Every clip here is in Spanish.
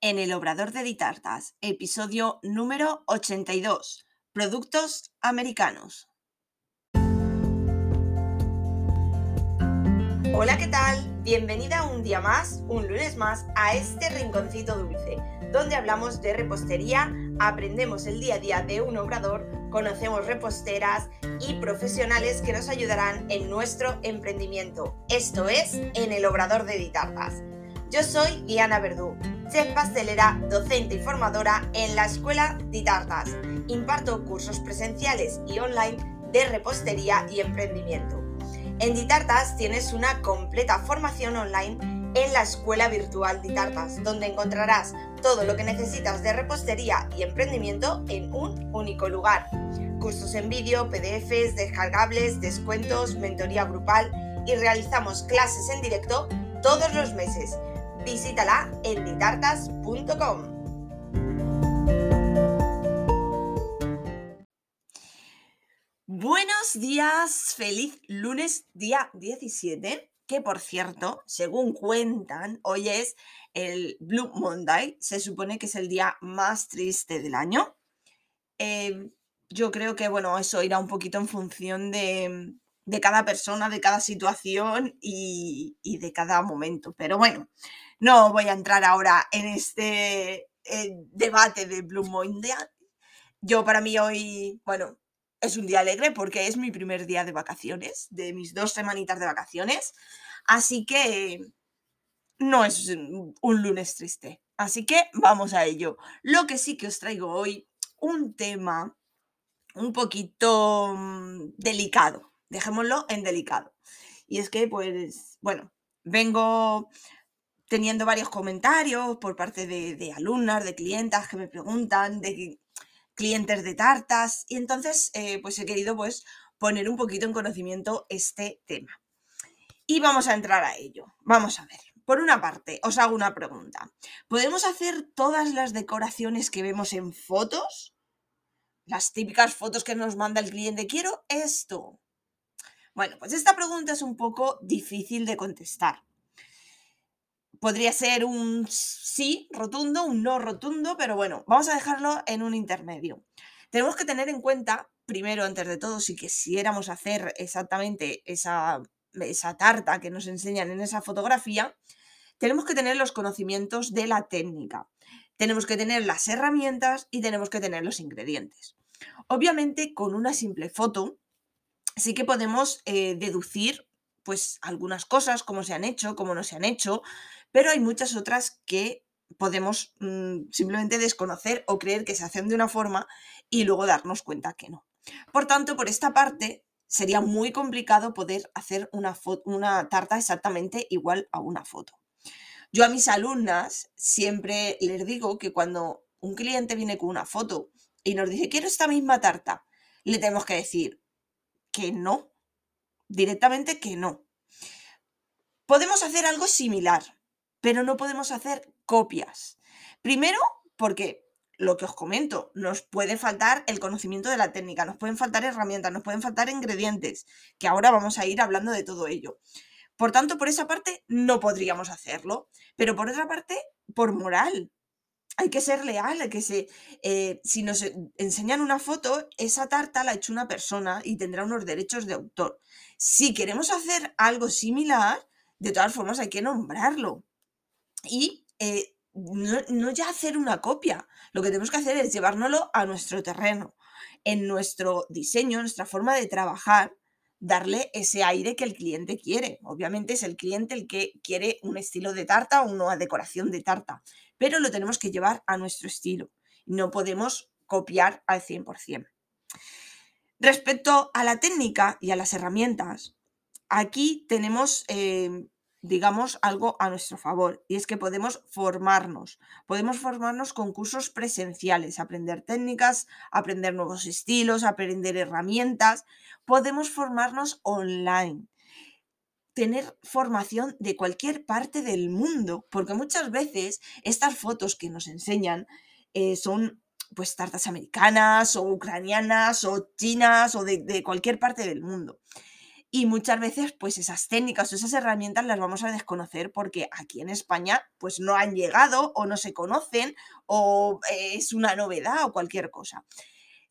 en el Obrador de Ditartas, episodio número 82, Productos Americanos. Hola, ¿qué tal? Bienvenida un día más, un lunes más, a este rinconcito dulce, donde hablamos de repostería, aprendemos el día a día de un obrador, conocemos reposteras y profesionales que nos ayudarán en nuestro emprendimiento. Esto es en el Obrador de Ditartas. Yo soy Diana Verdú, chef pastelera, docente y formadora en la Escuela Ditartas. Imparto cursos presenciales y online de repostería y emprendimiento. En Ditartas tienes una completa formación online en la Escuela Virtual Ditartas, donde encontrarás todo lo que necesitas de repostería y emprendimiento en un único lugar. Cursos en vídeo, PDFs, descargables, descuentos, mentoría grupal y realizamos clases en directo todos los meses visítala en ditartas.com. Buenos días, feliz lunes día 17, que por cierto, según cuentan, hoy es el Blue Monday, se supone que es el día más triste del año. Eh, yo creo que, bueno, eso irá un poquito en función de, cada persona, de cada situación y, y de cada momento. Pero bueno, no voy a entrar ahora en este debate de Blue Monday. Yo para mí hoy, bueno, es un día alegre porque es mi primer día de vacaciones, de mis dos semanitas de vacaciones. Así que no es un lunes triste. Así que vamos a ello. Lo que sí que os traigo hoy, un tema un poquito mm, delicado. Dejémoslo en delicado. Y es que, pues, bueno, vengo teniendo varios comentarios por parte de, alumnas, de clientas que me preguntan, de clientes de tartas, y entonces eh, pues he querido pues poner un poquito en conocimiento este tema. Y vamos a entrar a ello. Vamos a ver. Por una parte, os hago una pregunta. ¿Podemos hacer todas las decoraciones que vemos en fotos? Las típicas fotos que nos manda el cliente. Quiero esto. Bueno, pues esta pregunta es un poco difícil de contestar podría ser un sí rotundo, un no rotundo, pero bueno, vamos a dejarlo en un intermedio. Tenemos que tener en cuenta, primero, antes de todo, si quisiéramos hacer exactamente esa, esa tarta que nos enseñan en esa fotografía, tenemos que tener los conocimientos de la técnica, tenemos que tener las herramientas y tenemos que tener los ingredientes. Obviamente, con una simple foto, sí que podemos eh, deducir pues algunas cosas, cómo se han hecho, cómo no se han hecho, pero hay muchas otras que podemos mm, simplemente desconocer o creer que se hacen de una forma y luego darnos cuenta que no. Por tanto, por esta parte, sería muy complicado poder hacer una, una tarta exactamente igual a una foto. Yo a mis alumnas siempre les digo que cuando un cliente viene con una foto y nos dice, quiero esta misma tarta, le tenemos que decir que no, directamente que no. Podemos hacer algo similar, pero no podemos hacer copias. Primero, porque lo que os comento, nos puede faltar el conocimiento de la técnica, nos pueden faltar herramientas, nos pueden faltar ingredientes, que ahora vamos a ir hablando de todo ello. Por tanto, por esa parte no podríamos hacerlo, pero por otra parte, por moral. Hay que ser leal, que se, eh, si nos enseñan una foto, esa tarta la ha hecho una persona y tendrá unos derechos de autor. Si queremos hacer algo similar, de todas formas hay que nombrarlo y eh, no, ya hacer una copia. Lo que tenemos que hacer es llevárnoslo a nuestro terreno, en nuestro diseño, nuestra forma de trabajar, darle ese aire que el cliente quiere. Obviamente es el cliente el que quiere un estilo de tarta o una decoración de tarta, pero lo tenemos que llevar a nuestro estilo. No podemos copiar al 100%. Respecto a la técnica y a las herramientas, aquí tenemos eh, digamos, algo a nuestro favor, y es que podemos formarnos, podemos formarnos con cursos presenciales, aprender técnicas, aprender nuevos estilos, aprender herramientas, podemos formarnos online, tener formación de cualquier parte del mundo, porque muchas veces estas fotos que nos enseñan eh, son pues tartas americanas o ucranianas o chinas o de cualquier parte del mundo. Y muchas veces pues esas técnicas o esas herramientas las vamos a desconocer porque aquí en España pues no han llegado o no se conocen o eh, es una novedad o cualquier cosa.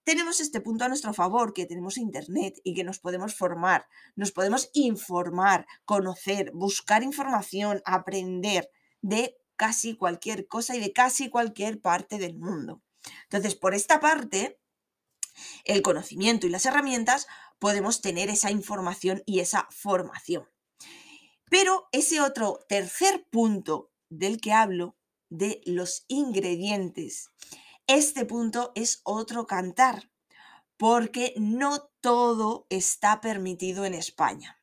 Tenemos este punto a nuestro favor, que tenemos internet y que nos podemos formar, nos podemos informar, conocer, buscar información, aprender de casi cualquier cosa y de casi cualquier parte del mundo. Entonces, por esta parte, el conocimiento y las herramientas podemos tener esa información y esa formación. Pero ese otro tercer punto del que hablo, de los ingredientes, este punto es otro cantar, porque no todo está permitido en España.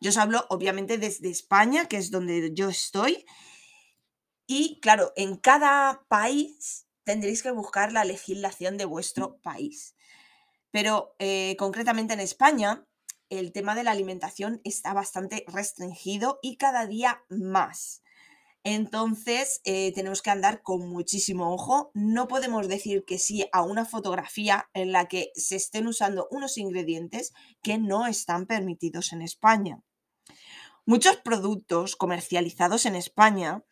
Yo os hablo obviamente desde España, que es donde yo estoy, y claro, en cada país tendréis que buscar la legislación de vuestro país. Pero eh, concretamente en España, el tema de la alimentación está bastante restringido y cada día más. Entonces, eh, tenemos que andar con muchísimo ojo. No podemos decir que sí a una fotografía en la que se estén usando unos ingredientes que no están permitidos en España. Muchos productos comercializados en España,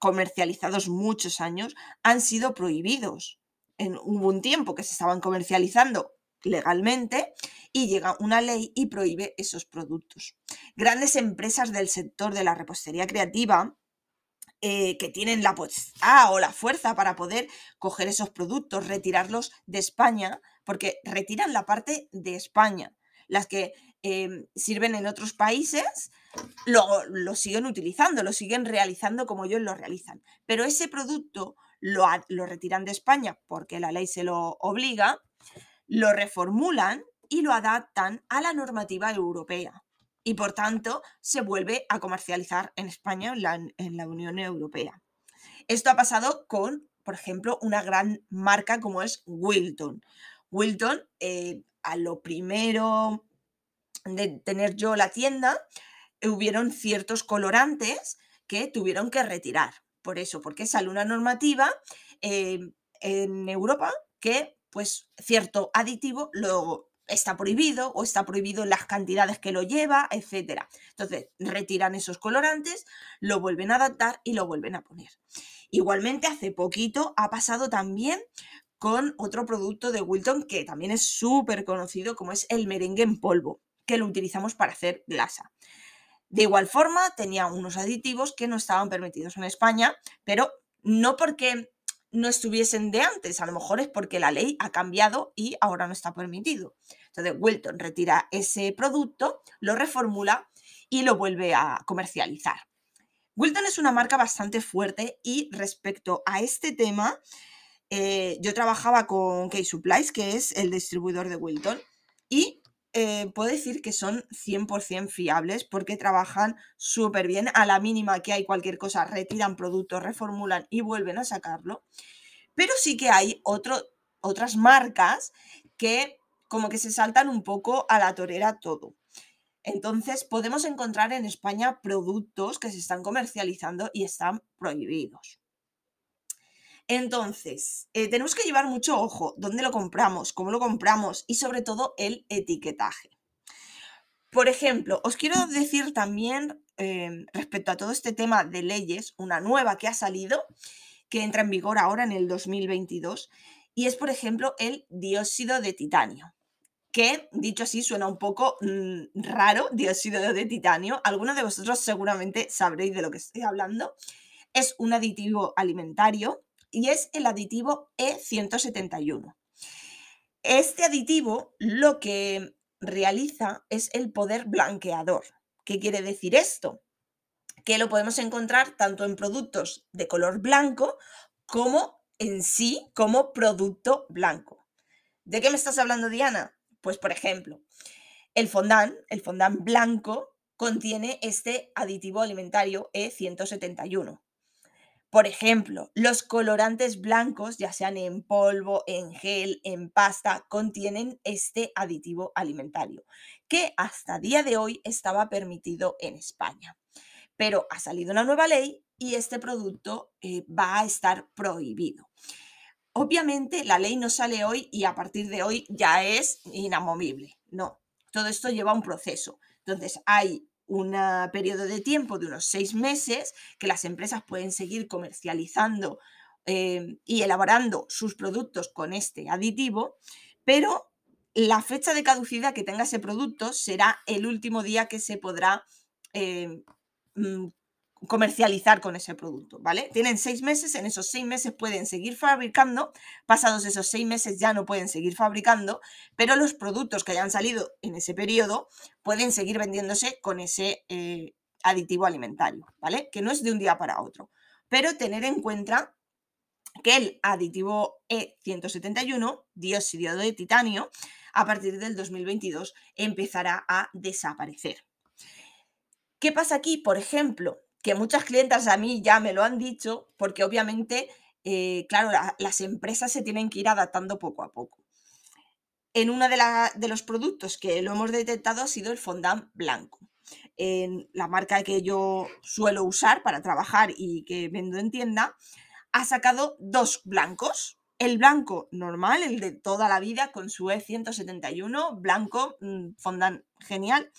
comercializados muchos años, han sido prohibidos. En, hubo un tiempo que se estaban comercializando legalmente y llega una ley y prohíbe esos productos. Grandes empresas del sector de la repostería creativa eh, que tienen la potestad o la fuerza para poder coger esos productos, retirarlos de España, porque retiran la parte de España. Las que em, sirven en otros países lo, lo, siguen utilizando, lo siguen realizando como ellos lo realizan. Pero ese producto lo, lo retiran de España porque la ley se lo obliga lo reformulan y lo adaptan a la normativa europea y por tanto se vuelve a comercializar en España, en la, Unión Europea. Esto ha pasado con, por ejemplo, una gran marca como es Wilton. Wilton, eh, a lo primero de tener yo la tienda, hubieron ciertos colorantes que tuvieron que retirar. Por eso, porque sale una normativa eh, en Europa que pues cierto aditivo lo está prohibido o está prohibido en las cantidades que lo lleva, etc. Entonces, retiran esos colorantes, lo vuelven a adaptar y lo vuelven a poner. Igualmente, hace poquito ha pasado también con otro producto de Wilton que también es súper conocido como es el merengue en polvo, que lo utilizamos para hacer glasa. De igual forma, tenía unos aditivos que no estaban permitidos en España, pero no porque no estuviesen de antes. A lo mejor es porque la ley ha cambiado y ahora no está permitido. Entonces, Wilton retira ese producto, lo reformula y lo vuelve a comercializar. Wilton es una marca bastante fuerte y respecto a este tema, eh, yo trabajaba con K-Supplies, que es el distribuidor de Wilton, y eh, puedo decir que son 100% fiables porque trabajan súper bien. A la mínima que hay cualquier cosa, retiran productos, reformulan y vuelven a sacarlo. Pero sí que hay otras marcas que como que se saltan un poco a la torera todo. Entonces podemos encontrar en España productos que se están comercializando y están prohibidos. Entonces, eh, tenemos que llevar mucho ojo dónde lo compramos, cómo lo compramos y sobre todo el etiquetaje. Por ejemplo, os quiero decir también em, respecto a todo este tema de leyes, una nueva que ha salido, que entra en vigor ahora en el 2022, y es, por ejemplo, el dióxido de titanio que, dicho así, suena un poco mm, raro, dióxido de titanio. Algunos de vosotros seguramente sabréis de lo que estoy hablando. Es un aditivo alimentario y es el aditivo E171. Este aditivo lo que realiza es el poder blanqueador. ¿Qué quiere decir esto? Que lo podemos encontrar tanto en productos de color blanco como en sí como producto blanco. ¿De qué me estás hablando, Diana? Pues, por ejemplo, el fondant, el fondant blanco, contiene este aditivo alimentario E171. Por ejemplo, los colorantes blancos, ya sean en polvo, en gel, en pasta, contienen este aditivo alimentario, que hasta día de hoy estaba permitido en España. Pero ha salido una nueva ley y este producto eh, va a estar prohibido. Obviamente la ley no sale hoy y a partir de hoy ya es inamovible. No, todo esto lleva un proceso. Entonces, hay un periodo de tiempo de unos seis meses que las empresas pueden seguir comercializando eh, y elaborando sus productos con este aditivo, pero la fecha de caducidad que tenga ese producto será el último día que se podrá eh, mm, comercializar con ese producto, ¿vale? Tienen seis meses, en esos seis meses pueden seguir fabricando, pasados esos seis meses ya no pueden seguir fabricando, pero los productos que hayan salido en ese periodo pueden seguir vendiéndose con ese eh, aditivo alimentario, ¿vale? Que no es de un día para otro. Pero tener en cuenta que el aditivo E171, dióxido de titanio, a partir del 2022 empezará a desaparecer. ¿Qué pasa aquí? Por ejemplo, que muchas clientas a mí ya me lo han dicho, porque obviamente, eh, claro, las empresas se tienen que ir adaptando poco a poco. En uno de, de, los productos que lo hemos detectado ha sido el fondant blanco. En la marca que yo suelo usar para trabajar y que vendo en tienda, ha sacado dos blancos. El blanco normal, el de toda la vida, con su E171, blanco, mm, fondant genial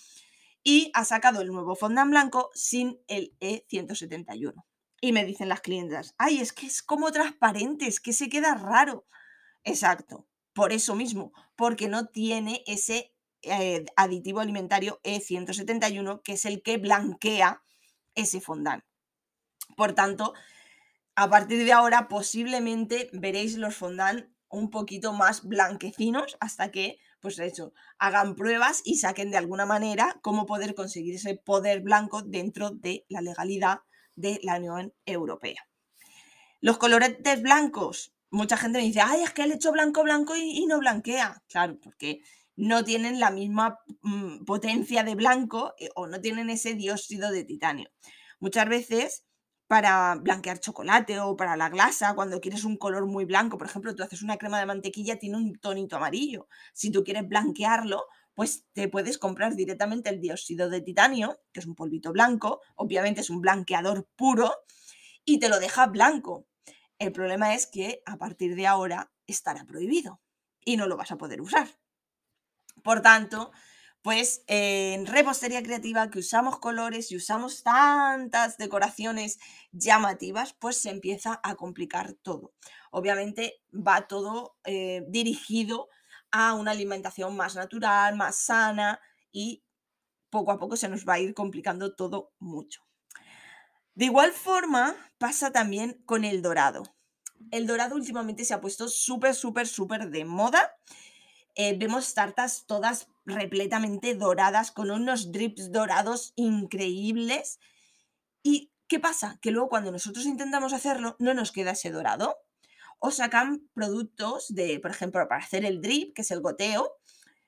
y ha sacado el nuevo fondant blanco sin el E171. Y me dicen las clientas, ay, es que es como transparente, es que se queda raro. Exacto, por eso mismo, porque no tiene ese eh, aditivo alimentario E171, que es el que blanquea ese fondant. Por tanto, a partir de ahora posiblemente veréis los fondant un poquito más blanquecinos hasta que pues eso, hagan pruebas y saquen de alguna manera cómo poder conseguir ese poder blanco dentro de la legalidad de la Unión Europea. Los coloretes blancos, mucha gente me dice, ay, es que el hecho blanco, blanco y, no blanquea. Claro, porque no tienen la misma mm, potencia de blanco eh, o no tienen ese dióxido de titanio. Muchas veces para blanquear chocolate o para la glasa, cuando quieres un color muy blanco, por ejemplo, tú haces una crema de mantequilla, tiene un tonito amarillo. Si tú quieres blanquearlo, pues te puedes comprar directamente el dióxido de titanio, que es un polvito blanco, obviamente es un blanqueador puro, y te lo deja blanco. El problema es que a partir de ahora estará prohibido y no lo vas a poder usar. Por tanto, pues en repostería creativa que usamos colores y usamos tantas decoraciones llamativas, pues se empieza a complicar todo. Obviamente va todo eh, dirigido a una alimentación más natural, más sana y poco a poco se nos va a ir complicando todo mucho. De igual forma pasa también con el dorado. El dorado últimamente se ha puesto súper, súper, súper de moda. Eh, vemos tartas todas repletamente doradas, con unos drips dorados increíbles. ¿Y qué pasa? Que luego cuando nosotros intentamos hacerlo, no nos queda ese dorado. O sacan productos de, por ejemplo, para hacer el drip, que es el goteo,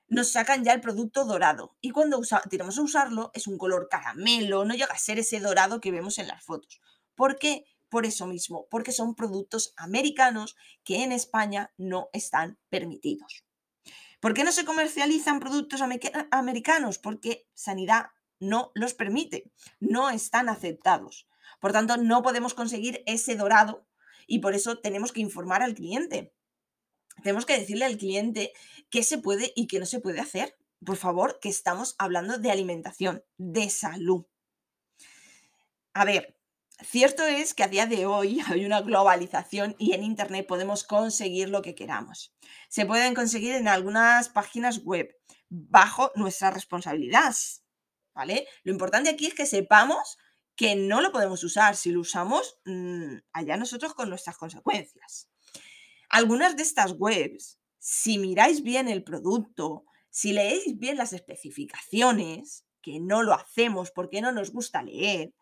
nos sacan ya el producto dorado. Y cuando tiramos a usarlo, es un color caramelo, no llega a ser ese dorado que vemos en las fotos. ¿Por qué? Por eso mismo, porque son productos americanos que en España no están permitidos. ¿Por qué no se comercializan productos americanos? Porque sanidad no los permite, no están aceptados. Por tanto, no podemos conseguir ese dorado y por eso tenemos que informar al cliente. Tenemos que decirle al cliente qué se puede y qué no se puede hacer. Por favor, que estamos hablando de alimentación, de salud. A ver, Cierto es que a día de hoy hay una globalización y en Internet podemos conseguir lo que queramos. Se pueden conseguir en algunas páginas web bajo nuestra responsabilidad, ¿vale? Lo importante aquí es que sepamos que no lo podemos usar. Si lo usamos, mm, allá nosotros con nuestras consecuencias. Algunas de estas webs, si miráis bien el producto, si leéis bien las especificaciones, que no lo hacemos porque no nos gusta leer,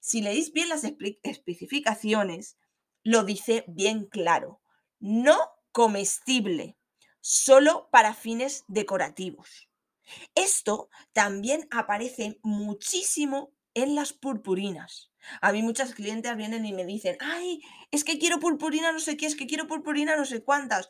si leéis bien las especificaciones, lo dice bien claro. No comestible, solo para fines decorativos. Esto también aparece muchísimo en las purpurinas. A mí muchas clientes vienen y me dicen, ay, es que quiero purpurina no sé qué, es que quiero purpurina no sé cuántas.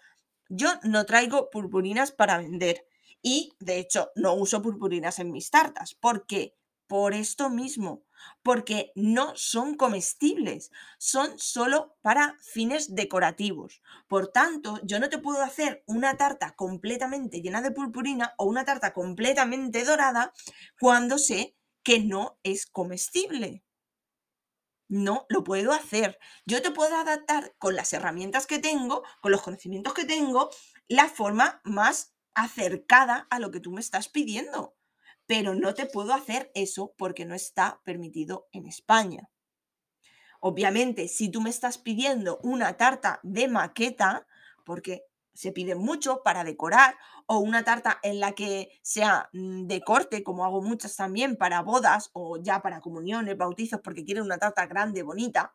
Yo no traigo purpurinas para vender y, de hecho, no uso purpurinas en mis tartas. ¿Por qué? Por esto mismo, porque no son comestibles, son solo para fines decorativos. Por tanto, yo no te puedo hacer una tarta completamente llena de purpurina o una tarta completamente dorada cuando sé que no es comestible. No lo puedo hacer. Yo te puedo adaptar con las herramientas que tengo, con los conocimientos que tengo, la forma más acercada a lo que tú me estás pidiendo pero no te puedo hacer eso porque no está permitido en España. Obviamente, si tú me estás pidiendo una tarta de maqueta, porque se pide mucho para decorar, o una tarta en la que sea mm, de corte, como hago muchas también para bodas o ya para comuniones, bautizos, porque quieren una tarta grande, bonita,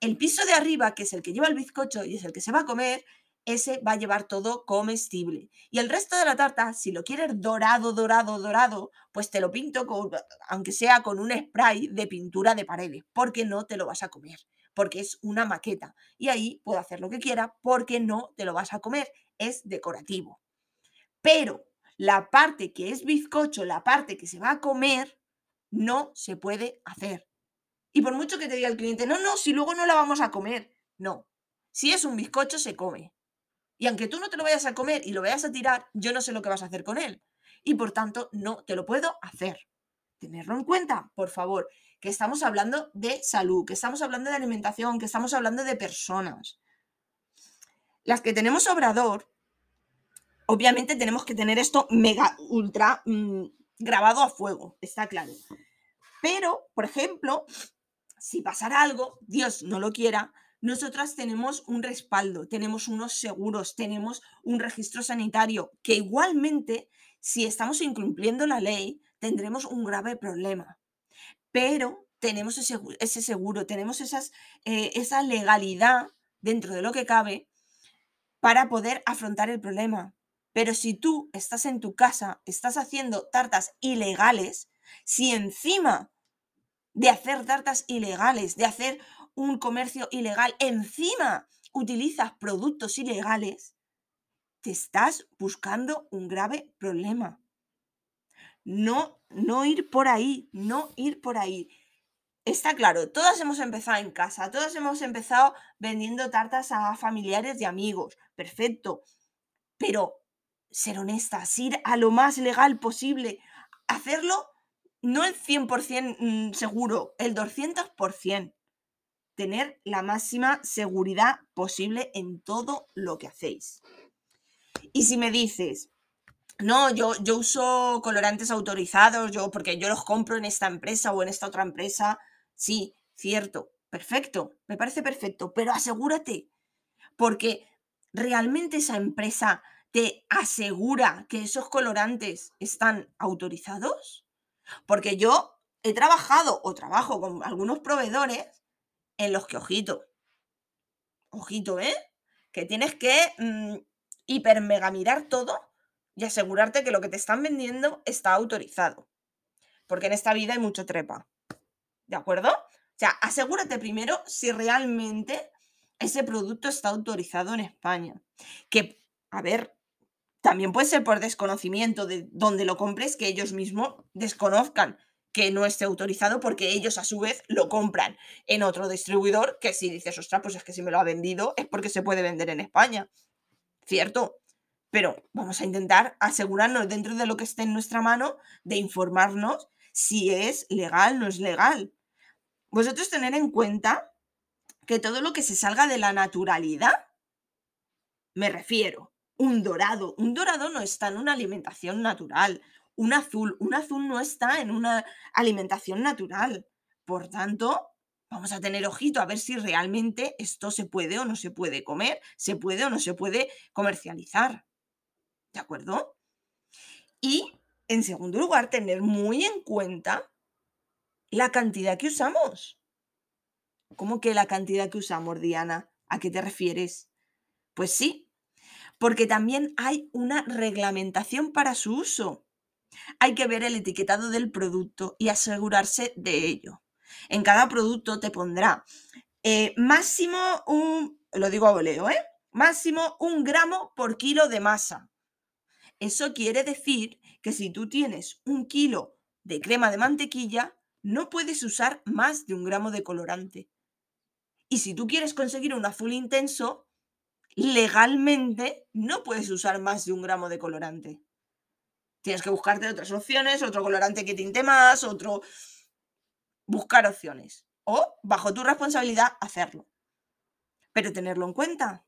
el piso de arriba, que es el que lleva el bizcocho y es el que se va a comer, ese va a llevar todo comestible. Y el resto de la tarta, si lo quieres dorado, dorado, dorado, pues te lo pinto con, aunque sea con un spray de pintura de paredes, porque no te lo vas a comer, porque es una maqueta. Y ahí puedo hacer lo que quiera porque no te lo vas a comer, es decorativo. Pero la parte que es bizcocho, la parte que se va a comer, no se puede hacer. Y por mucho que te diga el cliente, no, no, si luego no la vamos a comer, no. Si es un bizcocho, se come. Y aunque tú no te lo vayas a comer y lo vayas a tirar, yo no sé lo que vas a hacer con él. Y por tanto, no te lo puedo hacer. Tenerlo en cuenta, por favor, que estamos hablando de salud, que estamos hablando de alimentación, que estamos hablando de personas. Las que tenemos obrador, obviamente tenemos que tener esto mega, ultra mm, grabado a fuego, está claro. Pero, por ejemplo, si pasara algo, Dios no lo quiera, nosotras tenemos un respaldo, tenemos unos seguros, tenemos un registro sanitario, que igualmente, si estamos incumpliendo la ley, tendremos un grave problema. Pero tenemos ese, seguro, tenemos eh, esa legalidad dentro de lo que cabe para poder afrontar el problema. Pero si tú estás en tu casa, estás haciendo tartas ilegales, si encima de hacer tartas ilegales, de hacer un comercio ilegal, encima utilizas productos ilegales, te estás buscando un grave problema. No, no ir por ahí, no ir por ahí. Está claro, todas hemos empezado en casa, todas hemos empezado vendiendo tartas a familiares y amigos, perfecto. Pero ser honestas, ir a lo más legal posible, hacerlo no el 100% mm, seguro, el 200% tener la máxima seguridad posible en todo lo que hacéis. Y si me dices, no, yo, yo uso colorantes autorizados, yo, porque yo los compro en esta empresa o en esta otra empresa, sí, cierto, perfecto, me parece perfecto, pero asegúrate, porque realmente esa empresa te asegura que esos colorantes están autorizados. Porque yo he trabajado o trabajo con algunos proveedores en los que, ojito, ojito, ¿eh? Que tienes que mm, hiper mega mirar todo y asegurarte que lo que te están vendiendo está autorizado. Porque en esta vida hay mucho trepa. ¿De acuerdo? O sea, asegúrate primero si realmente ese producto está autorizado en España. Que, a ver, también puede ser por desconocimiento de dónde lo compres, que ellos mismos desconozcan que no esté autorizado porque ellos a su vez lo compran en otro distribuidor que si dices, ostras, pues es que si me lo ha vendido es porque se puede vender en España. Cierto, pero vamos a intentar asegurarnos dentro de lo que esté en nuestra mano de informarnos si es legal, no es legal. Vosotros tener en cuenta que todo lo que se salga de la naturalidad, me refiero, un dorado, un dorado no está en una alimentación natural, un azul. Un azul no está en una alimentación natural. Por tanto, vamos a tener ojito a ver si realmente esto se puede o no se puede comer, se puede o no se puede comercializar. ¿De acuerdo? Y, en segundo lugar, tener muy en cuenta la cantidad que usamos. ¿Cómo que la cantidad que usamos, Diana? ¿A qué te refieres? Pues sí, porque también hay una reglamentación para su uso hay que ver el etiquetado del producto y asegurarse de ello. En cada producto te pondrá eh, máximo un, lo digo a voleo, ¿eh? Máximo un gramo por kilo de masa. Eso quiere decir que si tú tienes un kilo de crema de mantequilla, no puedes usar más de un gramo de colorante. Y si tú quieres conseguir un azul intenso, legalmente no puedes usar más de un gramo de colorante. Tienes que buscarte otras opciones, otro colorante que tinte más, otro... Buscar opciones. O, bajo tu responsabilidad, hacerlo. Pero tenerlo en cuenta.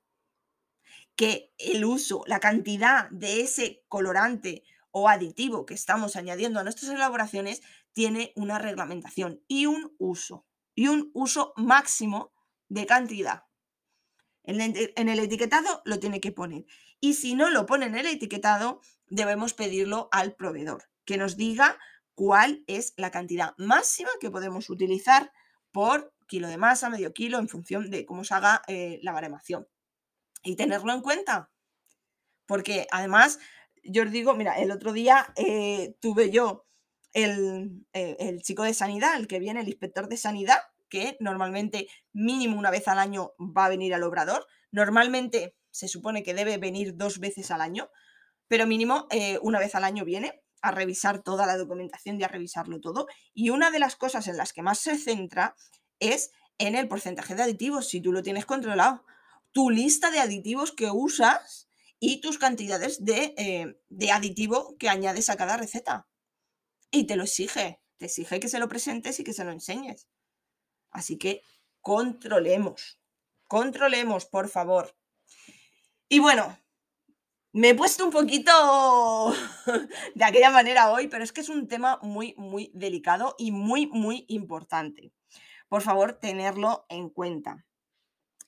Que el uso, la cantidad de ese colorante o aditivo que estamos añadiendo a nuestras elaboraciones tiene una reglamentación y un uso. Y un uso máximo de cantidad. En el, etiquetado lo tiene que poner. Y si no lo pone en el etiquetado, debemos pedirlo al proveedor, que nos diga cuál es la cantidad máxima que podemos utilizar por kilo de masa, medio kilo, en función de cómo se haga eh, la baremación. Y tenerlo en cuenta. Porque además, yo os digo, mira, el otro día eh, tuve yo el, eh, el chico de sanidad, el que viene, el inspector de sanidad, que normalmente mínimo una vez al año va a venir al obrador. Normalmente se supone que debe venir dos veces al año, pero mínimo eh, una vez al año viene a revisar toda la documentación y a revisarlo todo. Y una de las cosas en las que más se centra es en el porcentaje de aditivos, si tú lo tienes controlado. Tu lista de aditivos que usas y tus cantidades de, eh, de aditivo que añades a cada receta. Y te lo exige, te exige que se lo presentes y que se lo enseñes. Así que controlemos, controlemos, por favor. Y bueno, me he puesto un poquito de aquella manera hoy, pero es que es un tema muy, muy delicado y muy, muy importante. Por favor, tenerlo en cuenta.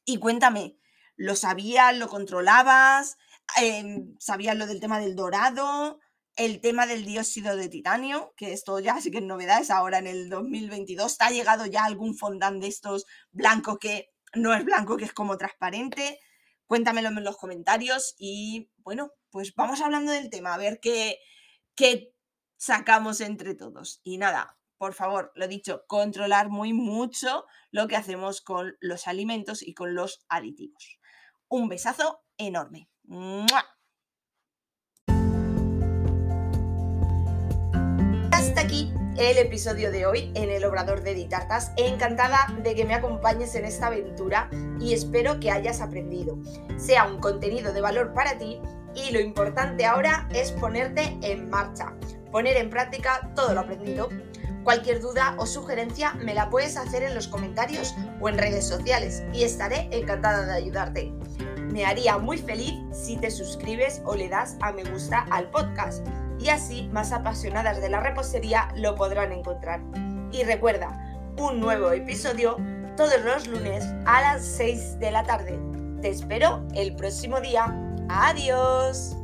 Y cuéntame, ¿lo sabías, lo controlabas? Em, ¿Sabías lo del tema del dorado? el tema del dióxido de titanio, que esto ya sí que es novedad, es ahora en el 2022. ¿Ha llegado ya algún fondant de estos blanco que no es blanco, que es como transparente? Cuéntamelo en los comentarios y bueno, pues vamos hablando del tema, a ver qué, qué sacamos entre todos. Y nada, por favor, lo dicho, controlar muy mucho lo que hacemos con los alimentos y con los aditivos. Un besazo enorme. El episodio de hoy en el Obrador de Ditartas. Encantada de que me acompañes en esta aventura y espero que hayas aprendido. Sea un contenido de valor para ti y lo importante ahora es ponerte en marcha, poner en práctica todo lo aprendido. Cualquier duda o sugerencia me la puedes hacer en los comentarios o en redes sociales y estaré encantada de ayudarte. Me haría muy feliz si te suscribes o le das a me gusta al podcast y así más apasionadas de la repostería lo podrán encontrar. Y recuerda, un nuevo episodio todos los lunes a las 6 de la tarde. Te espero el próximo día. Adiós.